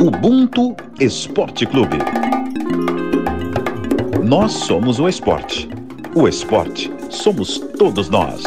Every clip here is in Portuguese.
Ubuntu Esporte Clube. Nós somos o esporte. O esporte somos todos nós.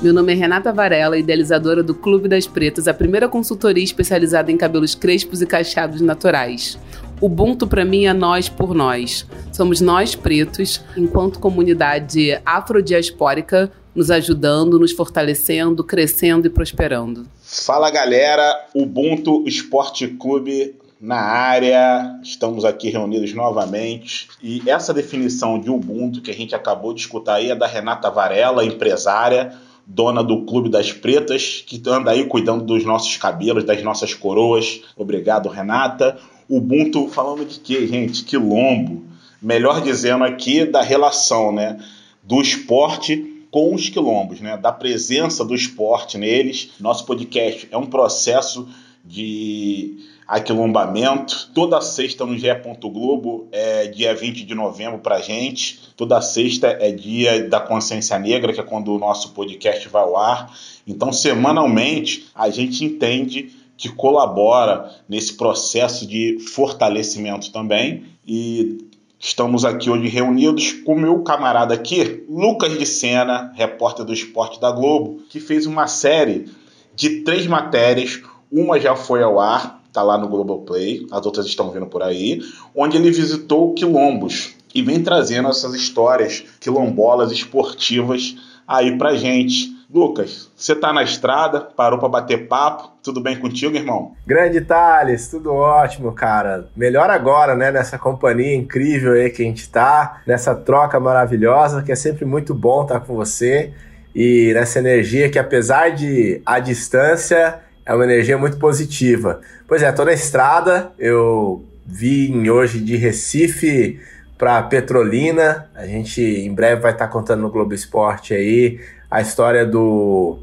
Meu nome é Renata Varela, idealizadora do Clube das Pretas, a primeira consultoria especializada em cabelos crespos e cacheados naturais. Ubuntu para mim é nós por nós. Somos nós pretos, enquanto comunidade afrodiaspórica, nos ajudando, nos fortalecendo, crescendo e prosperando. Fala galera, Ubuntu Esporte Clube na área, estamos aqui reunidos novamente. E essa definição de Ubuntu que a gente acabou de escutar aí é da Renata Varela, empresária, dona do Clube das Pretas, que anda aí cuidando dos nossos cabelos, das nossas coroas. Obrigado, Renata. Ubuntu falando de quê, gente? Quilombo. Melhor dizendo aqui da relação, né? Do esporte com os quilombos, né? da presença do esporte neles. Nosso podcast é um processo de aquilombamento. Toda sexta no GE. Globo é dia 20 de novembro para gente. Toda sexta é dia da consciência negra, que é quando o nosso podcast vai ao ar. Então, semanalmente, a gente entende que colabora nesse processo de fortalecimento também. E Estamos aqui hoje reunidos com meu camarada aqui, Lucas de Sena, repórter do Esporte da Globo, que fez uma série de três matérias. Uma já foi ao ar, tá lá no Globoplay, as outras estão vindo por aí, onde ele visitou quilombos e vem trazendo essas histórias quilombolas esportivas aí pra gente. Lucas, você tá na estrada, parou para bater papo, tudo bem contigo, irmão? Grande Thales, tudo ótimo, cara. Melhor agora, né, nessa companhia incrível aí que a gente tá, nessa troca maravilhosa, que é sempre muito bom estar com você e nessa energia que apesar de a distância, é uma energia muito positiva. Pois é, tô na estrada, eu vim hoje de Recife para Petrolina. A gente em breve vai estar contando no Globo Esporte aí a história do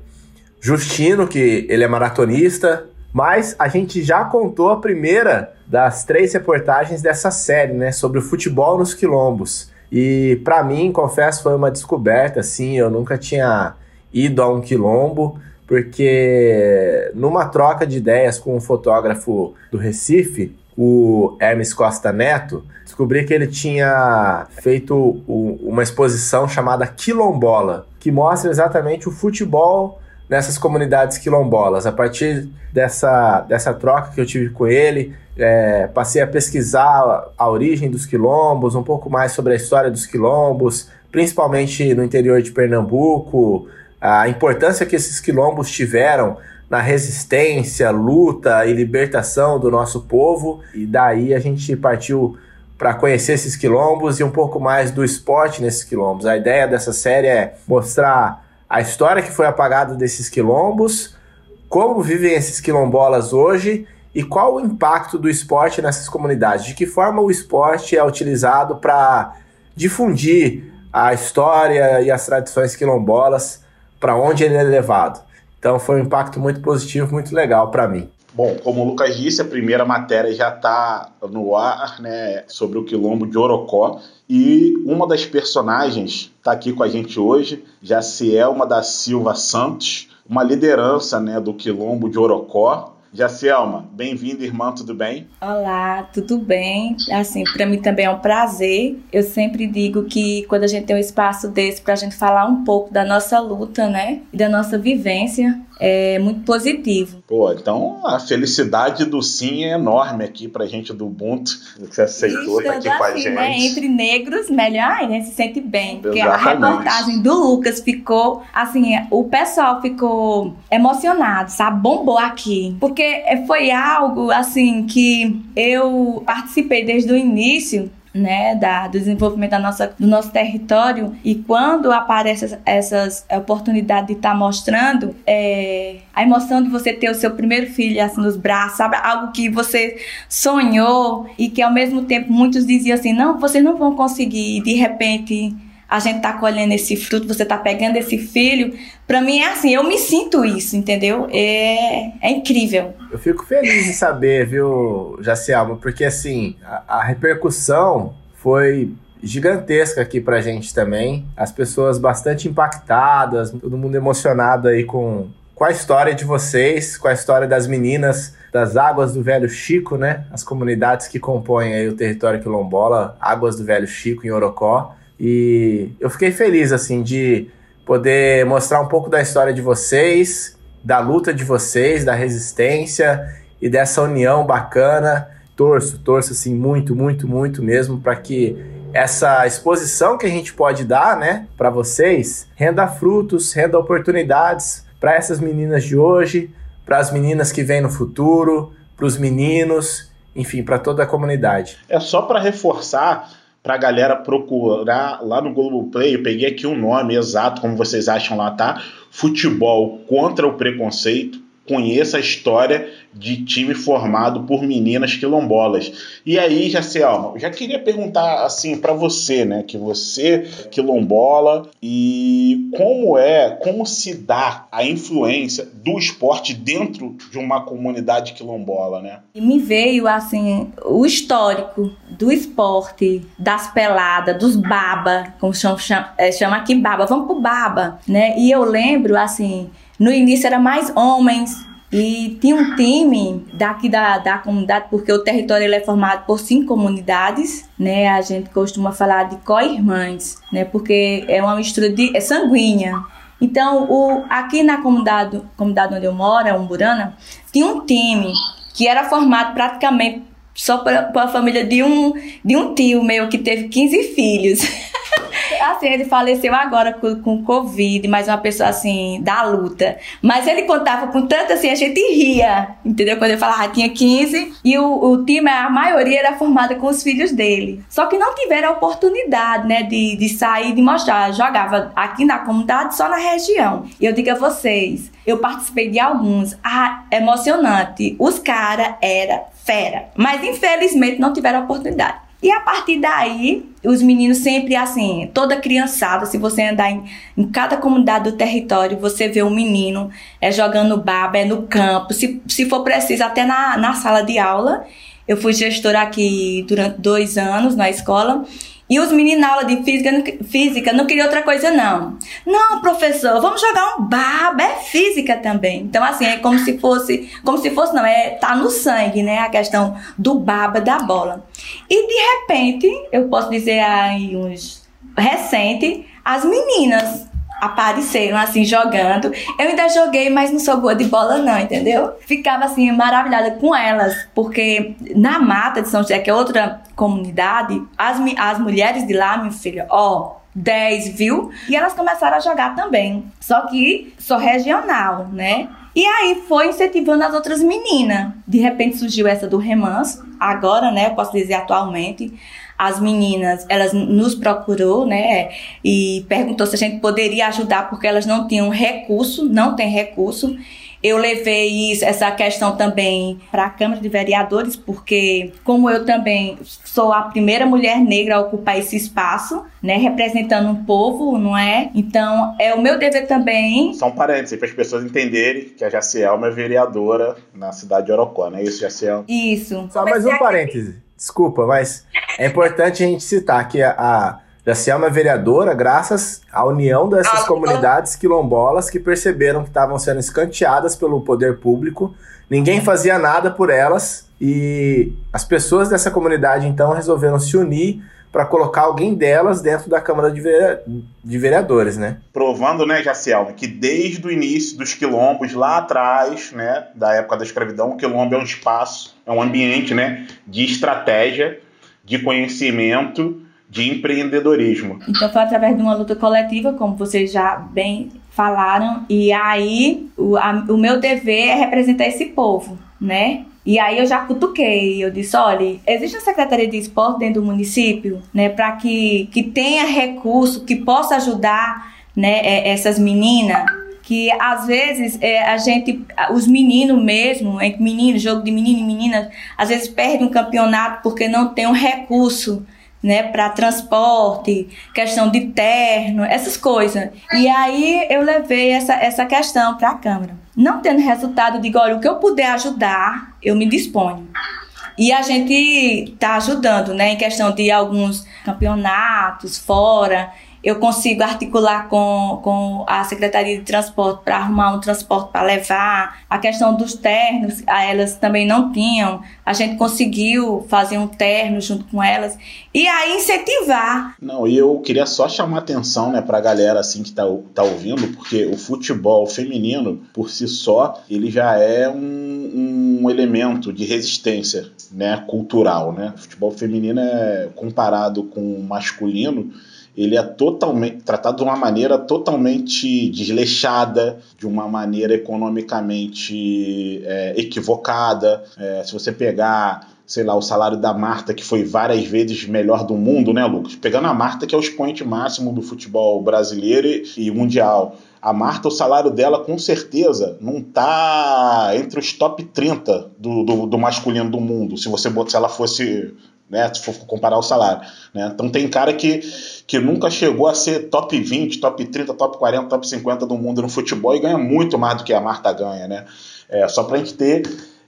Justino, que ele é maratonista, mas a gente já contou a primeira das três reportagens dessa série, né, sobre o futebol nos quilombos. E para mim, confesso, foi uma descoberta, assim, eu nunca tinha ido a um quilombo, porque numa troca de ideias com um fotógrafo do Recife, o Hermes Costa Neto, descobri que ele tinha feito uma exposição chamada Quilombola, que mostra exatamente o futebol nessas comunidades quilombolas. A partir dessa, dessa troca que eu tive com ele, é, passei a pesquisar a origem dos quilombos, um pouco mais sobre a história dos quilombos, principalmente no interior de Pernambuco, a importância que esses quilombos tiveram na resistência, luta e libertação do nosso povo. E daí a gente partiu para conhecer esses quilombos e um pouco mais do esporte nesses quilombos. A ideia dessa série é mostrar a história que foi apagada desses quilombos, como vivem esses quilombolas hoje e qual o impacto do esporte nessas comunidades, de que forma o esporte é utilizado para difundir a história e as tradições quilombolas, para onde ele é levado. Então foi um impacto muito positivo, muito legal para mim. Bom, como o Lucas disse, a primeira matéria já está no ar, né, sobre o quilombo de Orocó. E uma das personagens está aqui com a gente hoje, Jacielma da Silva Santos, uma liderança né, do quilombo de Orocó. Jacielma, bem-vinda, irmã, tudo bem? Olá, tudo bem? Assim, para mim também é um prazer. Eu sempre digo que quando a gente tem um espaço desse para a gente falar um pouco da nossa luta, né, e da nossa vivência, é muito positivo. Pô, então a felicidade do sim é enorme aqui pra gente do Ubuntu, que você aceitou estar aqui com a assim, gente. Né, entre negros, melhor né? Se sente bem. Porque a reportagem do Lucas ficou, assim, o pessoal ficou emocionado, sabe? Bombou aqui. Porque foi algo, assim, que eu participei desde o início né, da, do desenvolvimento da nossa, do nosso território e quando aparece essas oportunidades de estar tá mostrando é, a emoção de você ter o seu primeiro filho assim nos braços, sabe? Algo que você sonhou e que ao mesmo tempo muitos diziam assim, não, vocês não vão conseguir e de repente a gente tá colhendo esse fruto, você tá pegando esse filho. Para mim é assim, eu me sinto isso, entendeu? É, é incrível. Eu fico feliz de saber, viu, Jacielma, porque assim, a, a repercussão foi gigantesca aqui pra gente também. As pessoas bastante impactadas, todo mundo emocionado aí com, com a história de vocês, com a história das meninas das Águas do Velho Chico, né? As comunidades que compõem aí o território quilombola, Águas do Velho Chico em Orocó. E eu fiquei feliz assim de poder mostrar um pouco da história de vocês, da luta de vocês, da resistência e dessa união bacana. Torço, torço assim muito, muito, muito mesmo para que essa exposição que a gente pode dar, né, para vocês, renda frutos, renda oportunidades para essas meninas de hoje, para as meninas que vêm no futuro, para os meninos, enfim, para toda a comunidade. É só para reforçar para a galera procurar lá no Globoplay, eu peguei aqui o um nome exato, como vocês acham lá, tá? Futebol contra o preconceito conheça a história de time formado por meninas quilombolas. E aí, Jacielma, já queria perguntar assim para você, né, que você é quilombola e como é, como se dá a influência do esporte dentro de uma comunidade quilombola, né? E me veio assim o histórico do esporte, das peladas, dos baba, como chama, chama, é, aqui baba, vamos pro baba, né? E eu lembro assim no início era mais homens e tinha um time daqui da, da comunidade, porque o território ele é formado por cinco comunidades, né? A gente costuma falar de co-irmãs, né? Porque é uma mistura de é sanguínea. Então, o, aqui na comunidade, comunidade onde eu moro, é Umburana, tinha um time que era formado praticamente só para a família de um, de um tio meu que teve 15 filhos. assim, ele faleceu agora com, com Covid, mas uma pessoa assim, da luta. Mas ele contava com tanto assim, a gente ria, entendeu? Quando ele falava, ah, tinha 15 e o, o time, a maioria era formada com os filhos dele. Só que não tiveram a oportunidade, né, de, de sair, de mostrar. Jogava aqui na comunidade, só na região. E eu digo a vocês, eu participei de alguns. Ah, emocionante. Os caras era fera. Mas infelizmente não tiveram oportunidade. E a partir daí, os meninos sempre assim, toda criançada, se você andar em, em cada comunidade do território, você vê um menino é jogando baba, é no campo, se, se for preciso, até na, na sala de aula. Eu fui gestora aqui durante dois anos na escola e os meninos na aula de física, física não queriam outra coisa, não. Não, professor, vamos jogar um baba, é física também. Então, assim, é como se fosse, como se fosse, não, é, tá no sangue, né, a questão do baba da bola. E de repente, eu posso dizer aí uns recente, as meninas apareceram assim jogando. Eu ainda joguei, mas não sou boa de bola não, entendeu? Ficava assim maravilhada com elas, porque na mata de São José, que é outra comunidade, as, as mulheres de lá, minha filha, ó, 10, viu? E elas começaram a jogar também. Só que sou regional, né? E aí foi incentivando as outras meninas. De repente surgiu essa do remanso, agora, né, eu posso dizer atualmente as meninas, elas nos procurou, né, e perguntou se a gente poderia ajudar porque elas não tinham recurso, não tem recurso. Eu levei isso, essa questão também para a Câmara de Vereadores, porque como eu também sou a primeira mulher negra a ocupar esse espaço, né, representando um povo, não é? Então, é o meu dever também. Só um parênteses para as pessoas entenderem que a Jacielma é vereadora na cidade de Orocó, não é isso, Jaciel? Isso. Só mais um parêntese. Desculpa, mas é importante a gente citar que a, a Jacielma é vereadora graças à união dessas ah, comunidades quilombolas que perceberam que estavam sendo escanteadas pelo poder público, ninguém fazia nada por elas e as pessoas dessa comunidade então resolveram se unir para colocar alguém delas dentro da Câmara de, de Vereadores, né? Provando, né, Jaciel, que desde o início dos quilombos, lá atrás, né, da época da escravidão, o quilombo é um espaço, é um ambiente, né, de estratégia, de conhecimento, de empreendedorismo. Então foi através de uma luta coletiva, como vocês já bem falaram, e aí o, a, o meu dever é representar esse povo, né? E aí eu já cutuquei, eu disse, olha, existe uma Secretaria de Esporte dentro do município, né, para que, que tenha recurso, que possa ajudar, né, é, essas meninas, que às vezes é, a gente, os meninos mesmo, entre meninos, jogo de menino e menina, às vezes perde um campeonato porque não tem um recurso, né, para transporte, questão de terno, essas coisas. E aí eu levei essa, essa questão para a Câmara. Não tendo resultado, digo, olha, o que eu puder ajudar, eu me disponho. E a gente está ajudando, né, em questão de alguns campeonatos fora. Eu consigo articular com, com a Secretaria de Transporte para arrumar um transporte para levar. A questão dos ternos, elas também não tinham. A gente conseguiu fazer um terno junto com elas. E aí incentivar. Não, e eu queria só chamar atenção né, para a galera assim, que está tá ouvindo, porque o futebol feminino, por si só, ele já é um, um elemento de resistência né, cultural. Né? O futebol feminino é comparado com o masculino ele é totalmente tratado de uma maneira totalmente desleixada, de uma maneira economicamente é, equivocada. É, se você pegar, sei lá, o salário da Marta, que foi várias vezes melhor do mundo, né, Lucas? Pegando a Marta, que é o expoente máximo do futebol brasileiro e mundial. A Marta, o salário dela, com certeza, não está entre os top 30 do, do, do masculino do mundo, se você se ela fosse né? Se for comparar o salário. Né? Então tem cara que, que nunca chegou a ser top 20, top 30, top 40, top 50 do mundo no futebol e ganha muito mais do que a Marta ganha, né? É, só para a gente ter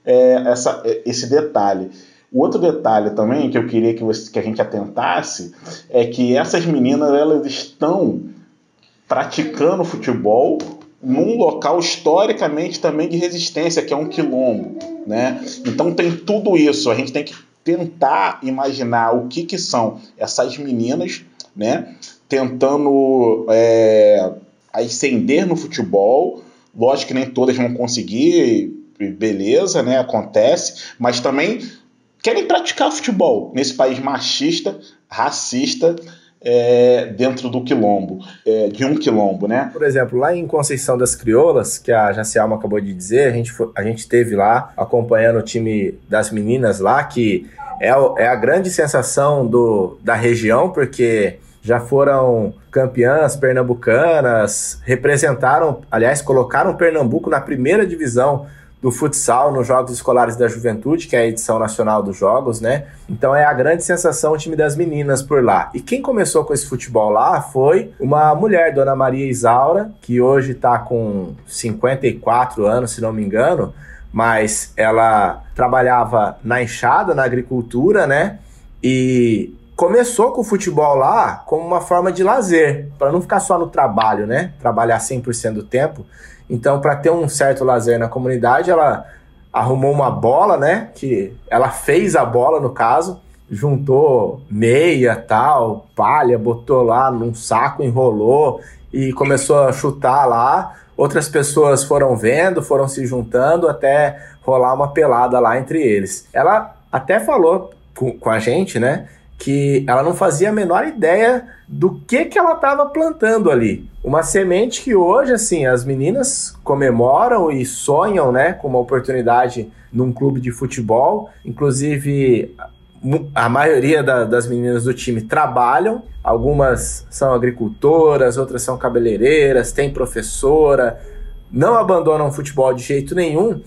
é, essa, esse detalhe. O outro detalhe também que eu queria que, você, que a gente atentasse é que essas meninas elas estão praticando futebol num local historicamente também de resistência, que é um quilombo, né? Então tem tudo isso, a gente tem que tentar imaginar o que, que são essas meninas, né? Tentando é, ascender no futebol. Lógico que nem todas vão conseguir, beleza, né? Acontece, mas também querem praticar futebol nesse país machista, racista, é, dentro do quilombo, é, de um quilombo, né? Por exemplo, lá em Conceição das Crioulas, que a Jacialma acabou de dizer, a gente, foi, a gente teve lá acompanhando o time das meninas lá, que é, é a grande sensação do, da região, porque já foram campeãs pernambucanas, representaram, aliás, colocaram Pernambuco na primeira divisão do futsal nos Jogos Escolares da Juventude, que é a edição nacional dos Jogos, né? Então é a grande sensação o time das meninas por lá. E quem começou com esse futebol lá foi uma mulher, Dona Maria Isaura, que hoje está com 54 anos, se não me engano, mas ela trabalhava na enxada, na agricultura, né? E começou com o futebol lá como uma forma de lazer, para não ficar só no trabalho, né? Trabalhar 100% do tempo. Então, para ter um certo lazer na comunidade, ela arrumou uma bola, né? Que ela fez a bola, no caso, juntou meia, tal, palha, botou lá num saco, enrolou e começou a chutar lá. Outras pessoas foram vendo, foram se juntando até rolar uma pelada lá entre eles. Ela até falou com, com a gente, né? Que ela não fazia a menor ideia do que que ela estava plantando ali. Uma semente que hoje, assim, as meninas comemoram e sonham, né, com uma oportunidade num clube de futebol. Inclusive, a maioria da, das meninas do time trabalham, algumas são agricultoras, outras são cabeleireiras, tem professora, não abandonam o futebol de jeito nenhum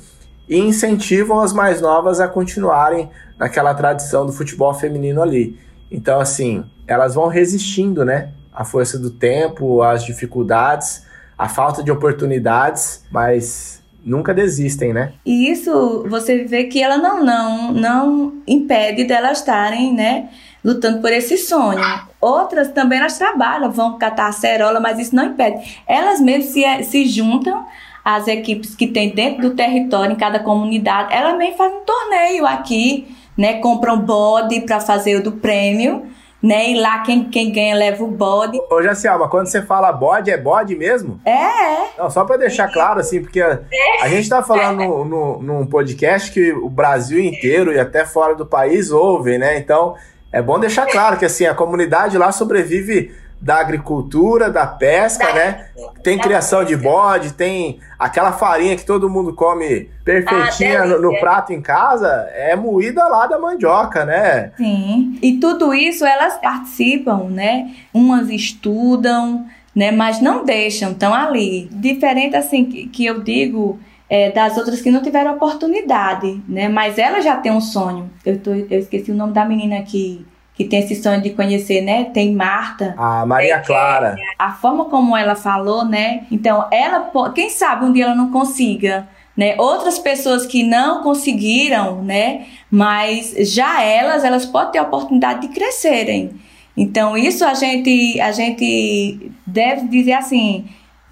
e incentivam as mais novas a continuarem naquela tradição do futebol feminino ali. Então, assim, elas vão resistindo, né? A força do tempo, as dificuldades, a falta de oportunidades, mas nunca desistem, né? E isso você vê que ela não não não impede delas estarem, né, lutando por esse sonho. Outras também elas trabalham, vão catar a cerola, mas isso não impede. Elas mesmas se, se juntam às equipes que tem dentro do território, em cada comunidade. Elas também fazem um torneio aqui, né? Compram bode para fazer o do prêmio, né? E lá quem, quem ganha leva o bode. Ô, Jacialma, quando você fala bode, é bode mesmo? É, é. Não, só para deixar claro, assim, porque a, a gente tá falando no, no, num podcast que o Brasil inteiro e até fora do país ouvem, né? Então, é bom deixar claro que, assim, a comunidade lá sobrevive da agricultura, da pesca, da, né? Tem criação de bode, tem aquela farinha que todo mundo come perfeitinha ah, no, no, prato em casa, é moída lá da mandioca, né? Sim. E tudo isso elas participam, né? Umas estudam, né? Mas não deixam, estão ali. Diferente assim que, que eu digo é, das outras que não tiveram oportunidade, né? Mas ela já tem um sonho. Eu, tô, eu esqueci o nome da menina que que tem esse sonho de conhecer, né? Tem Marta. A Maria Clara. A forma como ela falou, né? Então, ela, quem sabe um dia ela não consiga, né? Outras pessoas que não conseguiram, né? Mas já elas, elas podem ter a oportunidade de crescerem. Então, isso a gente, a gente deve dizer assim,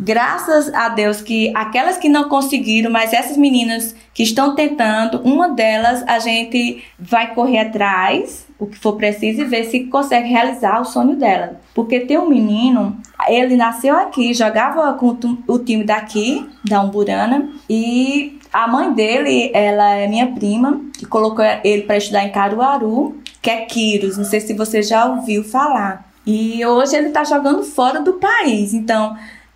graças a Deus que aquelas que não conseguiram, mas essas meninas que estão tentando, uma delas a gente vai correr atrás, o que for preciso, e ver se consegue realizar o sonho dela. Porque tem um menino, ele nasceu aqui, jogava com o time daqui, da Umburana, e a mãe dele, ela é minha prima, que colocou ele para estudar em Caruaru, que é Quiros, não sei se você já ouviu falar. E hoje ele está jogando fora do país. Então,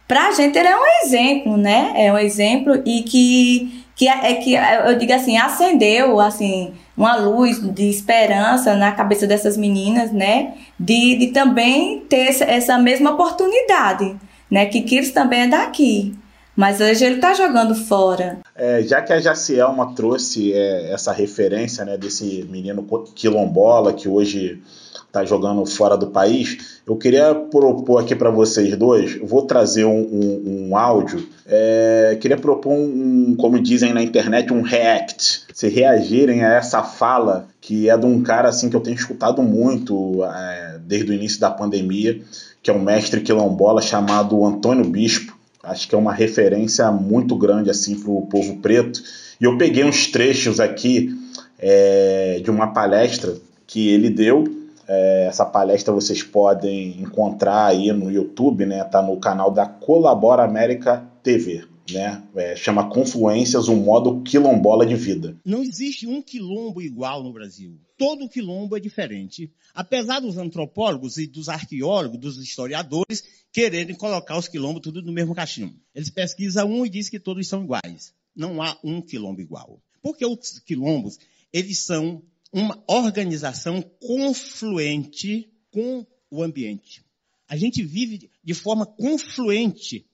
pra gente ele é um exemplo, né? É um exemplo e que que é, é que eu digo assim, acendeu assim uma luz de esperança na cabeça dessas meninas, né? De, de também ter essa, mesma oportunidade, né? Que Quiros também é daqui. Mas hoje ele está jogando fora. É, já que a Jacielma trouxe é, essa referência né, desse menino quilombola que hoje está jogando fora do país, eu queria propor aqui para vocês dois, vou trazer um, um, um áudio, é, queria propor um, como dizem na internet, um react, se reagirem a essa fala que é de um cara assim que eu tenho escutado muito é, desde o início da pandemia, que é um mestre quilombola chamado Antônio Bispo, acho que é uma referência muito grande assim para o povo preto. E eu peguei uns trechos aqui é, de uma palestra que ele deu. É, essa palestra vocês podem encontrar aí no YouTube, né? Tá no canal da Colabora América TV. Né? É, chama Confluências, um modo quilombola de vida. Não existe um quilombo igual no Brasil. Todo quilombo é diferente. Apesar dos antropólogos e dos arqueólogos, dos historiadores, quererem colocar os quilombos tudo no mesmo cachimbo. Eles pesquisam um e dizem que todos são iguais. Não há um quilombo igual. Porque os quilombos, eles são uma organização confluente com o ambiente. A gente vive de forma confluente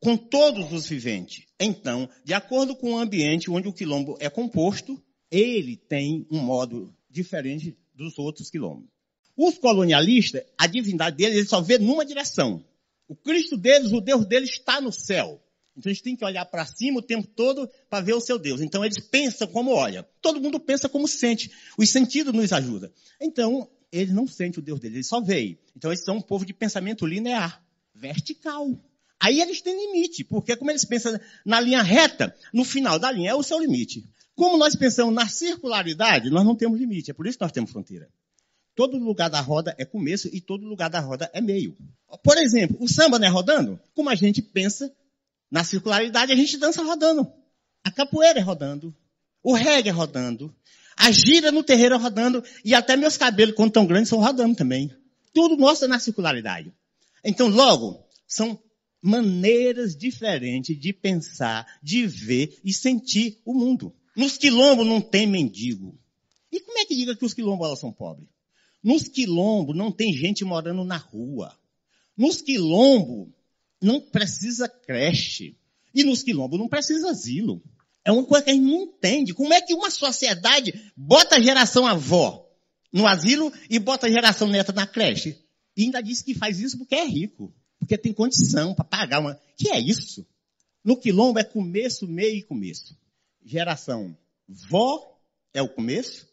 com todos os viventes. Então, de acordo com o ambiente onde o quilombo é composto, ele tem um modo diferente dos outros quilombos. Os colonialistas, a divindade deles, eles só vê numa direção. O Cristo deles, o Deus deles está no céu. Então eles têm que olhar para cima o tempo todo para ver o seu Deus. Então eles pensam como olham. Todo mundo pensa como sente. Os sentidos nos ajudam. Então eles não sentem o Deus deles, eles só veem. Então eles são um povo de pensamento linear, vertical. Aí eles têm limite, porque como eles pensam na linha reta, no final da linha é o seu limite. Como nós pensamos na circularidade, nós não temos limite. É por isso que nós temos fronteira. Todo lugar da roda é começo e todo lugar da roda é meio. Por exemplo, o samba não é rodando? Como a gente pensa na circularidade, a gente dança rodando. A capoeira é rodando. O reggae é rodando. A gira no terreiro é rodando. E até meus cabelos, quando tão grandes, são rodando também. Tudo mostra na circularidade. Então, logo, são maneiras diferentes de pensar, de ver e sentir o mundo. Nos quilombos não tem mendigo. E como é que diga que os quilombolas são pobres? Nos quilombos não tem gente morando na rua. Nos quilombos não precisa creche. E nos quilombos não precisa asilo. É uma coisa que a gente não entende. Como é que uma sociedade bota a geração avó no asilo e bota a geração neta na creche? E ainda diz que faz isso porque é rico. Porque tem condição para pagar uma. Que é isso? No quilombo é começo, meio e começo. Geração vó é o começo,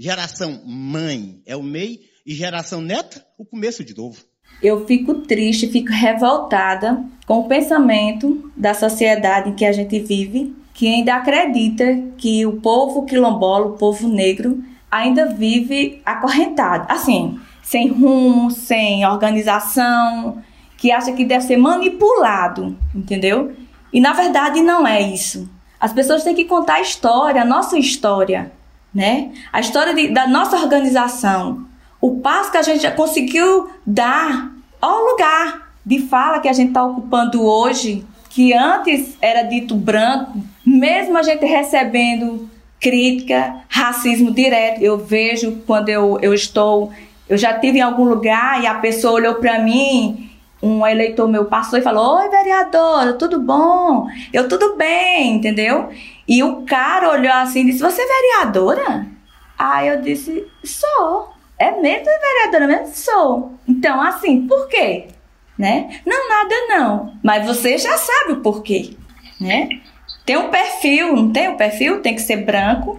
Geração mãe é o meio e geração neta, o começo de novo. Eu fico triste, fico revoltada com o pensamento da sociedade em que a gente vive, que ainda acredita que o povo quilombola, o povo negro, ainda vive acorrentado, assim, sem rumo, sem organização, que acha que deve ser manipulado, entendeu? E na verdade não é isso. As pessoas têm que contar a história, a nossa história né? A história de, da nossa organização, o passo que a gente já conseguiu dar ao lugar de fala que a gente está ocupando hoje, que antes era dito branco, mesmo a gente recebendo crítica, racismo direto, eu vejo quando eu, eu estou, eu já tive em algum lugar e a pessoa olhou para mim um eleitor meu passou e falou: Oi, vereadora, tudo bom? Eu tudo bem, entendeu? E o cara olhou assim e disse: Você é vereadora? Aí eu disse: Sou. É mesmo vereadora mesmo? Sou. Então, assim, por quê? Né? Não, nada não. Mas você já sabe o porquê, né? Tem um perfil, não tem um perfil? Tem que ser branco,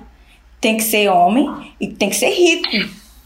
tem que ser homem e tem que ser rico,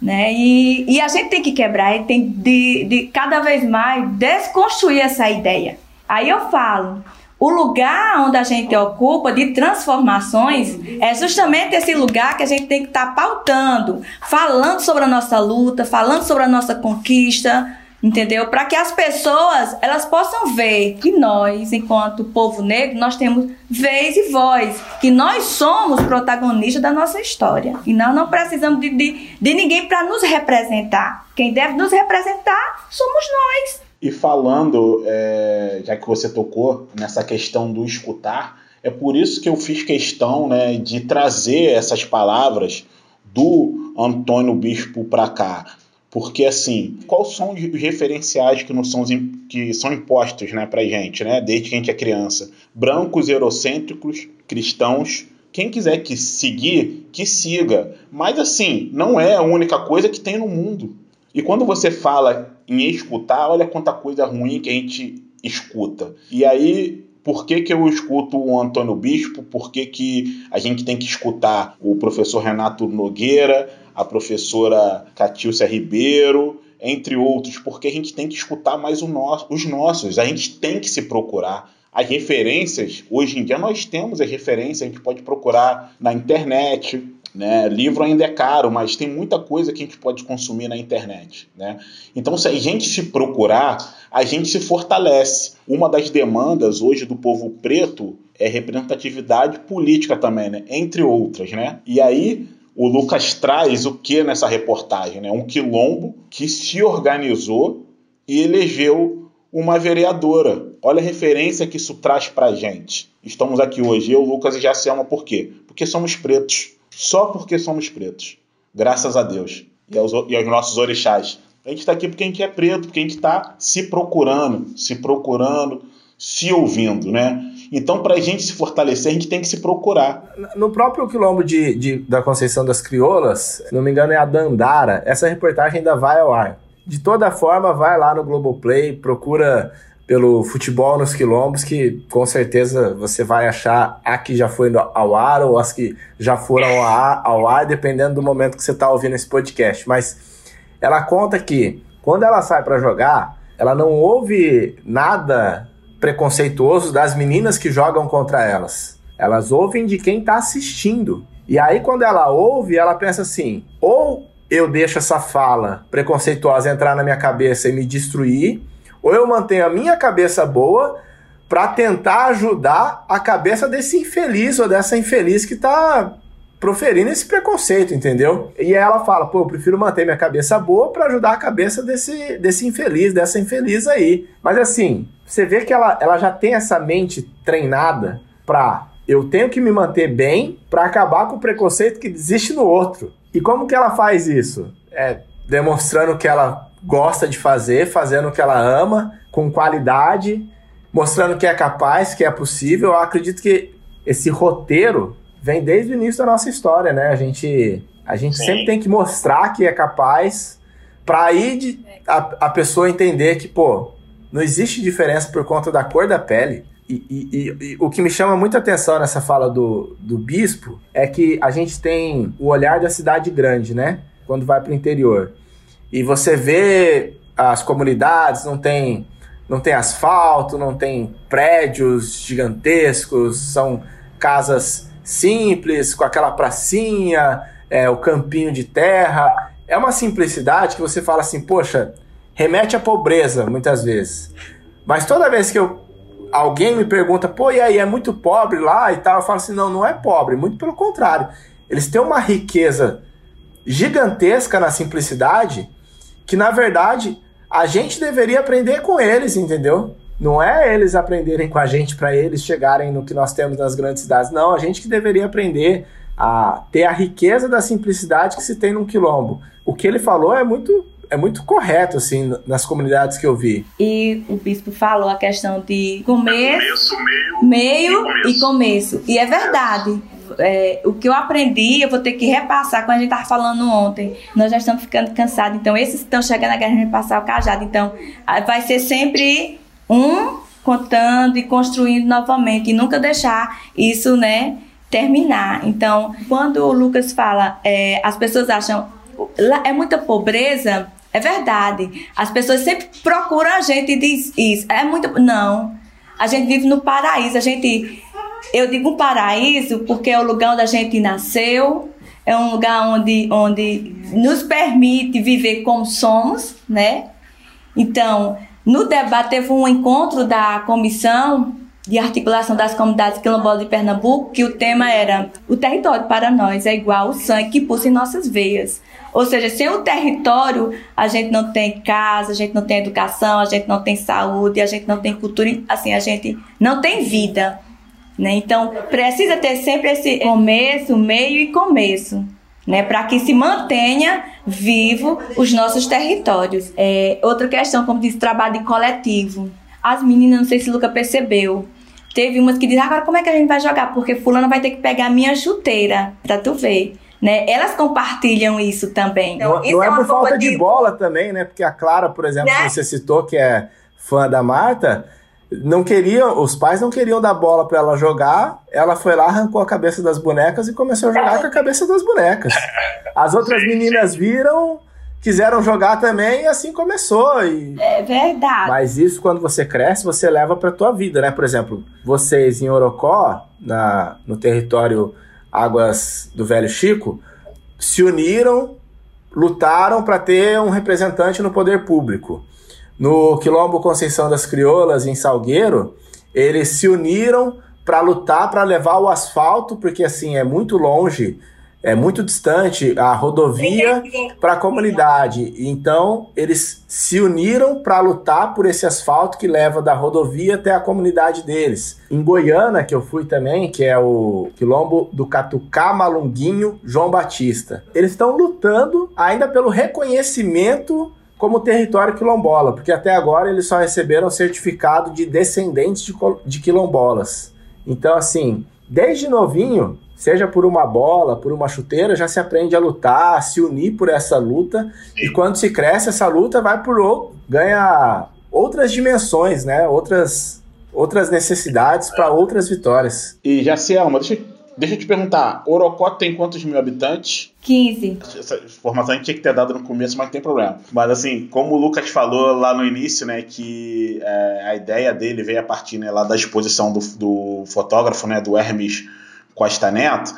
Né? E, e a gente tem que quebrar, e tem de, de cada vez mais desconstruir essa ideia. Aí eu falo, o lugar onde a gente ocupa de transformações é justamente esse lugar que a gente tem que estar tá pautando, falando sobre a nossa luta, falando sobre a nossa conquista, entendeu? Para que as pessoas elas possam ver que nós, enquanto povo negro, nós temos vez e voz, que nós somos protagonistas da nossa história e nós não precisamos de, de, de ninguém para nos representar. Quem deve nos representar somos nós. E falando, é, já que você tocou nessa questão do escutar, é por isso que eu fiz questão né, de trazer essas palavras do Antônio Bispo para cá, porque, assim, quais são os referenciais que, não são, que são impostos né, para gente, né, desde que a gente é criança? Brancos, eurocêntricos, cristãos. Quem quiser que seguir, que siga. Mas, assim, não é a única coisa que tem no mundo. E quando você fala em escutar, olha quanta coisa ruim que a gente escuta. E aí, por que, que eu escuto o Antônio Bispo? Por que, que a gente tem que escutar o professor Renato Nogueira? a professora Catilcia Ribeiro, entre outros, porque a gente tem que escutar mais no os nossos, a gente tem que se procurar. As referências, hoje em dia nós temos as referências, a gente pode procurar na internet, né? Livro ainda é caro, mas tem muita coisa que a gente pode consumir na internet. Né? Então, se a gente se procurar, a gente se fortalece. Uma das demandas hoje do povo preto é representatividade política também, né? entre outras. Né? E aí, o Lucas traz o que nessa reportagem? Né? Um quilombo que se organizou e elegeu uma vereadora. Olha a referência que isso traz para gente. Estamos aqui hoje, eu, Lucas e Jaciama, por quê? Porque somos pretos. Só porque somos pretos. Graças a Deus. E aos, e aos nossos orixás. A gente está aqui porque a gente é preto, porque a gente está se procurando, se procurando, se ouvindo, né? Então, para a gente se fortalecer, a gente tem que se procurar. No próprio quilombo de, de, da Conceição das Crioulas, se não me engano é a Dandara, essa reportagem ainda vai ao ar. De toda forma, vai lá no Globoplay, procura pelo futebol nos quilombos, que com certeza você vai achar a que já foi ao ar ou as que já foram ao ar, ao ar dependendo do momento que você está ouvindo esse podcast. Mas ela conta que quando ela sai para jogar, ela não ouve nada preconceituoso das meninas que jogam contra elas. Elas ouvem de quem está assistindo. E aí, quando ela ouve, ela pensa assim: ou eu deixo essa fala preconceituosa entrar na minha cabeça e me destruir, ou eu mantenho a minha cabeça boa para tentar ajudar a cabeça desse infeliz ou dessa infeliz que está proferindo esse preconceito, entendeu? E ela fala, pô, eu prefiro manter minha cabeça boa para ajudar a cabeça desse, desse infeliz, dessa infeliz aí. Mas assim, você vê que ela, ela já tem essa mente treinada pra eu tenho que me manter bem para acabar com o preconceito que existe no outro. E como que ela faz isso? É demonstrando que ela gosta de fazer, fazendo o que ela ama, com qualidade, mostrando que é capaz, que é possível. Eu acredito que esse roteiro vem desde o início da nossa história, né? A gente, a gente sempre tem que mostrar que é capaz para aí de, a, a pessoa entender que, pô, não existe diferença por conta da cor da pele. E, e, e, o que me chama muita atenção nessa fala do, do bispo é que a gente tem o olhar da cidade grande, né? Quando vai para o interior. E você vê as comunidades, não tem, não tem asfalto, não tem prédios gigantescos, são casas simples, com aquela pracinha, é, o campinho de terra. É uma simplicidade que você fala assim, poxa, remete à pobreza muitas vezes. Mas toda vez que eu, alguém me pergunta, pô, e aí, é muito pobre lá e tal, eu falo assim, não, não é pobre, muito pelo contrário. Eles têm uma riqueza gigantesca na simplicidade que, na verdade, a gente deveria aprender com eles, entendeu? Não é eles aprenderem com a gente para eles chegarem no que nós temos nas grandes cidades. Não, a gente que deveria aprender a ter a riqueza da simplicidade que se tem num quilombo. O que ele falou é muito é muito correto assim nas comunidades que eu vi. E o bispo falou a questão de começo, meio, meio e, começo. e começo. E é verdade. É, o que eu aprendi, eu vou ter que repassar, como a gente estava falando ontem. Nós já estamos ficando cansados. Então, esses que estão chegando agora, vai passar o cajado. Então, vai ser sempre um contando e construindo novamente e nunca deixar isso, né, terminar. Então, quando o Lucas fala, é, as pessoas acham é muita pobreza, é verdade. As pessoas sempre procuram a gente e diz isso. É muito. Não. A gente vive no paraíso. A gente. Eu digo paraíso porque é o lugar onde a gente nasceu, é um lugar onde, onde nos permite viver como somos, né? Então, no debate teve um encontro da comissão de articulação das comunidades quilombolas de Pernambuco, que o tema era o território para nós é igual o sangue que pulsa em nossas veias. Ou seja, sem o território, a gente não tem casa, a gente não tem educação, a gente não tem saúde, a gente não tem cultura, assim, a gente não tem vida. Né? Então, precisa ter sempre esse começo, meio e começo. Né, para que se mantenha vivo os nossos territórios. É, outra questão, como disse, trabalho coletivo. As meninas, não sei se o Luca percebeu, teve umas que dizem, agora como é que a gente vai jogar? Porque fulano vai ter que pegar a minha chuteira, pra tu ver. Né? Elas compartilham isso também. Então, não, isso não é, é por falta de... de... bola também, né? Porque a Clara, por exemplo, né? que você citou, que é fã da Marta, não queriam, os pais não queriam dar bola para ela jogar. Ela foi lá, arrancou a cabeça das bonecas e começou a jogar com a cabeça das bonecas. As outras meninas viram, quiseram jogar também e assim começou. E... É verdade. Mas isso quando você cresce, você leva para tua vida, né? Por exemplo, vocês em Orocó, na, no território Águas do Velho Chico, se uniram, lutaram para ter um representante no poder público. No Quilombo Conceição das Crioulas, em Salgueiro, eles se uniram para lutar para levar o asfalto, porque assim é muito longe, é muito distante a rodovia para a comunidade. Então, eles se uniram para lutar por esse asfalto que leva da rodovia até a comunidade deles. Em Goiânia, que eu fui também, que é o quilombo do Catucá Malunguinho João Batista. Eles estão lutando ainda pelo reconhecimento como território quilombola, porque até agora eles só receberam certificado de descendentes de, de quilombolas. Então, assim, desde novinho, seja por uma bola, por uma chuteira, já se aprende a lutar, a se unir por essa luta. Sim. E quando se cresce, essa luta vai por outro, ganha outras dimensões, né? Outras, outras necessidades para outras vitórias. E Jacielma, deixa eu Deixa eu te perguntar, Orocó tem quantos mil habitantes? 15. Essa informação a gente tinha que ter dado no começo, mas não tem problema. Mas assim, como o Lucas falou lá no início, né, que é, a ideia dele veio a partir né, lá da exposição do, do fotógrafo, né, do Hermes Costa Neto,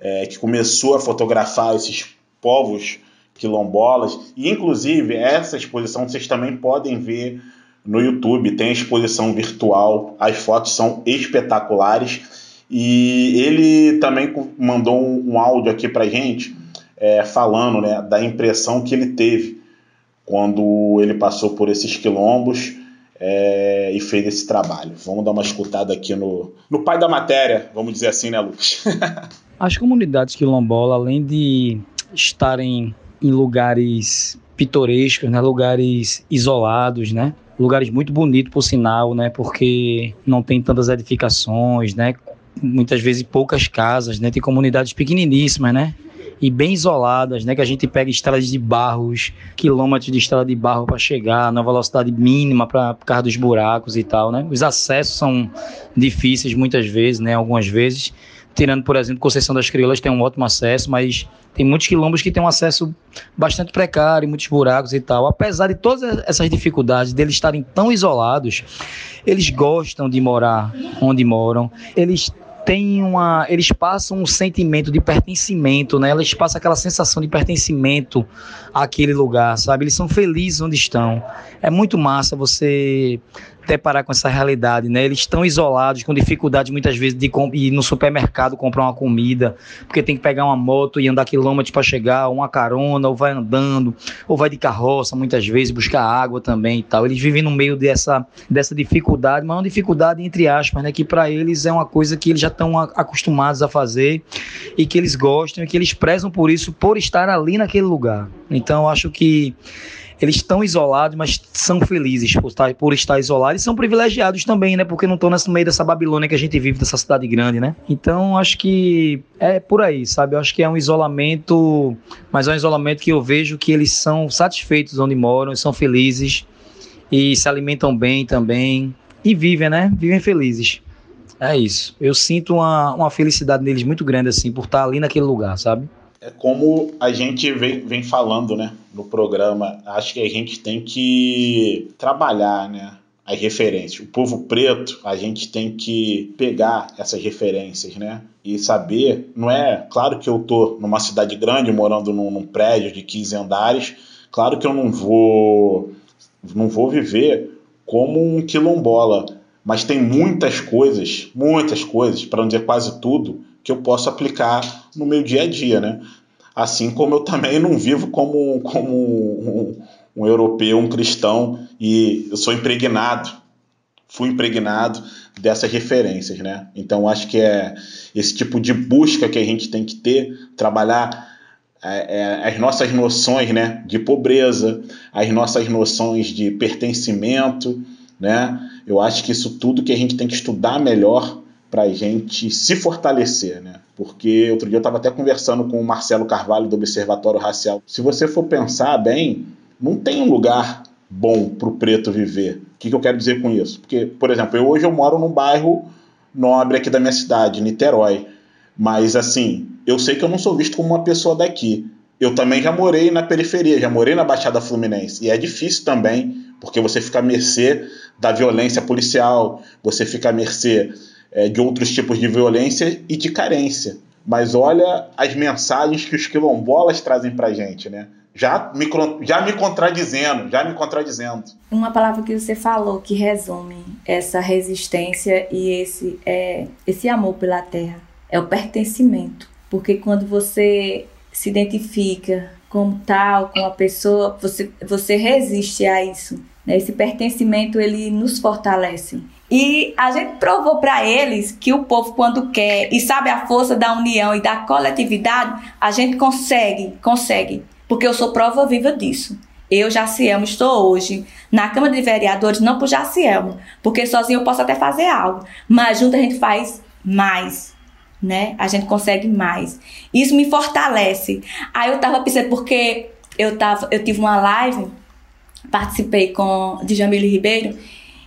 é, que começou a fotografar esses povos quilombolas. E inclusive essa exposição vocês também podem ver no YouTube, tem a exposição virtual, as fotos são espetaculares. E ele também mandou um, áudio aqui para gente é, falando né, da impressão que ele teve quando ele passou por esses quilombos é, e fez esse trabalho. Vamos dar uma escutada aqui no, no pai da matéria, vamos dizer assim, né, Lucas? As comunidades quilombolas, além de estarem em lugares pitorescos, né, lugares isolados, né, lugares muito bonitos por sinal, né, porque não tem tantas edificações, né, muitas vezes poucas casas, né? Tem comunidades pequeniníssimas, né? E bem isoladas, né? Que a gente pega estradas de barros, quilômetros de estrada de barro para chegar, na velocidade mínima para por causa dos buracos e tal, né? Os acessos são difíceis muitas vezes, né? Algumas vezes. Tirando, por exemplo, Conceição das Crioulas tem um ótimo acesso, mas tem muitos quilombos que têm um acesso bastante precário, muitos buracos e tal. Apesar de todas essas dificuldades, deles estarem tão isolados, eles gostam de morar onde moram, eles tem uma, eles passam um sentimento de pertencimento, né? Eles passam aquela sensação de pertencimento àquele lugar, sabe? Eles são felizes onde estão. É muito massa você deparar com essa realidade, né? Eles estão isolados, com dificuldade muitas vezes de ir no supermercado comprar uma comida, porque tem que pegar uma moto e andar quilômetros para chegar, uma carona, ou vai andando, ou vai de carroça muitas vezes buscar água também e tal. Eles vivem no meio dessa, dessa dificuldade, mas uma dificuldade entre aspas, né? Que para eles é uma coisa que eles já estão acostumados a fazer e que eles gostam e que eles prezam por isso, por estar ali naquele lugar. Então, acho que eles estão isolados, mas são felizes por estar, por estar isolados e são privilegiados também, né? Porque não estão no meio dessa Babilônia que a gente vive, dessa cidade grande, né? Então, acho que é por aí, sabe? Eu acho que é um isolamento, mas é um isolamento que eu vejo que eles são satisfeitos onde moram, são felizes e se alimentam bem também e vivem, né? Vivem felizes. É isso. Eu sinto uma, uma felicidade neles muito grande, assim, por estar ali naquele lugar, sabe? É como a gente vem, vem falando, né, no programa. Acho que a gente tem que trabalhar, né, as referências. O povo preto, a gente tem que pegar essas referências, né? E saber, não é. Claro que eu tô numa cidade grande, morando num, num prédio de 15 andares, claro que eu não vou. Não vou viver como um quilombola, mas tem muitas coisas, muitas coisas, para não dizer quase tudo, que eu posso aplicar no meu dia a dia, né? Assim como eu também não vivo como, como um, um europeu, um cristão, e eu sou impregnado, fui impregnado dessas referências, né? Então acho que é esse tipo de busca que a gente tem que ter, trabalhar é, é, as nossas noções, né, de pobreza, as nossas noções de pertencimento, né? Eu acho que isso tudo que a gente tem que estudar melhor para a gente se fortalecer, né? Porque outro dia eu estava até conversando com o Marcelo Carvalho do Observatório Racial. Se você for pensar bem, não tem um lugar bom para o preto viver. O que, que, eu quero dizer com isso? Porque, por exemplo, eu hoje eu moro num bairro nobre aqui da minha cidade, Niterói. Mas assim, eu sei que eu não sou visto como uma pessoa daqui. Eu também já morei na periferia, já morei na Baixada Fluminense. E é difícil também, porque você fica à mercê da violência policial, você fica à mercê é, de outros tipos de violência e de carência. Mas olha as mensagens que os quilombolas trazem pra gente, né? Já me, já me contradizendo, já me contradizendo. Uma palavra que você falou que resume essa resistência e esse, é, esse amor pela terra é o pertencimento. Porque quando você se identifica como tal, com a pessoa, você, você resiste a isso. Né? Esse pertencimento ele nos fortalece. E a gente provou para eles que o povo, quando quer e sabe a força da união e da coletividade, a gente consegue, consegue. Porque eu sou prova viva disso. Eu, Jacielmo, estou hoje na Câmara de Vereadores, não por Jacielmo, porque sozinho eu posso até fazer algo, mas junto a gente faz mais, né? A gente consegue mais. Isso me fortalece. Aí eu tava pensando, porque eu, tava, eu tive uma live, participei com de Jamile Ribeiro,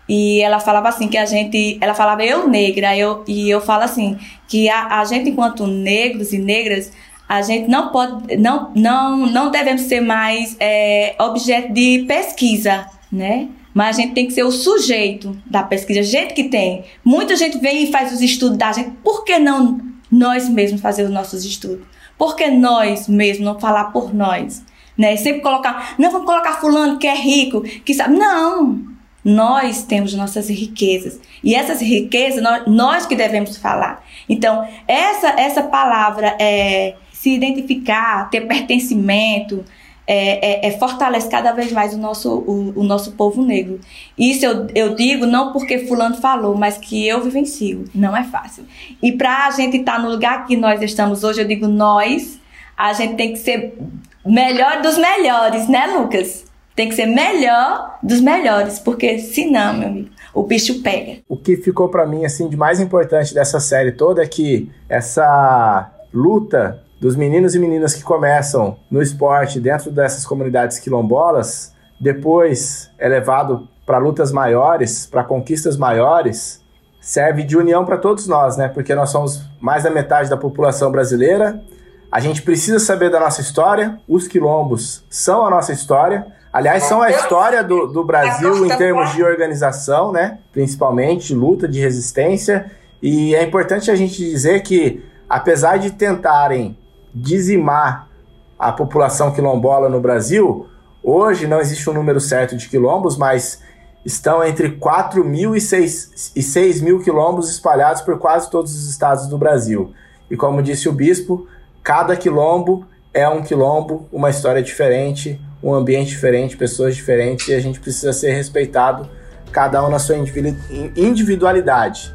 e ela falava assim que a gente, ela falava eu negra, eu, e eu falo assim, que a, a gente enquanto negros e negras, a gente não pode, não, não, não devemos ser mais é, objeto de pesquisa, né? Mas a gente tem que ser o sujeito da pesquisa, gente que tem. Muita gente vem e faz os estudos da gente, por que não nós mesmos fazer os nossos estudos? Por que nós mesmos não falar por nós? Né? Sempre colocar, não vamos colocar fulano que é rico, que sabe. Não! Nós temos nossas riquezas. E essas riquezas, nós, nós que devemos falar. Então, essa, essa palavra é se identificar, ter pertencimento, é, é, é, cada vez mais o nosso, o, o, nosso povo negro. Isso eu, eu digo não porque fulano falou, mas que eu vivencio. Não é fácil. E para a gente estar tá no lugar que nós estamos hoje, eu digo nós, a gente tem que ser melhor dos melhores, né, Lucas? Tem que ser melhor dos melhores, porque senão, meu amigo, o bicho pega. O que ficou para mim assim de mais importante dessa série toda é que essa luta dos meninos e meninas que começam no esporte dentro dessas comunidades quilombolas, depois é levado para lutas maiores, para conquistas maiores, serve de união para todos nós, né? Porque nós somos mais da metade da população brasileira. A gente precisa saber da nossa história. Os quilombos são a nossa história. Aliás, são a história do, do Brasil em termos de organização, né? Principalmente luta de resistência. E é importante a gente dizer que, apesar de tentarem dizimar a população quilombola no Brasil, hoje não existe um número certo de quilombos, mas estão entre 4 mil e 6, e 6 mil quilombos espalhados por quase todos os estados do Brasil. E como disse o bispo, cada quilombo é um quilombo, uma história diferente, um ambiente diferente, pessoas diferentes, e a gente precisa ser respeitado, cada um na sua individualidade.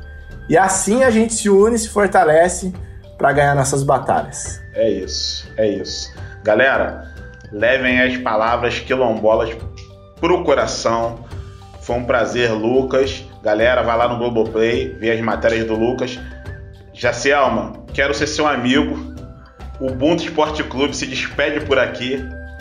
E assim a gente se une, se fortalece para ganhar nossas batalhas. É isso, é isso. Galera, levem as palavras quilombolas pro coração. Foi um prazer, Lucas. Galera, vai lá no Globoplay, vê as matérias do Lucas. Jacielma, quero ser seu amigo. O Ubuntu Esporte Clube se despede por aqui.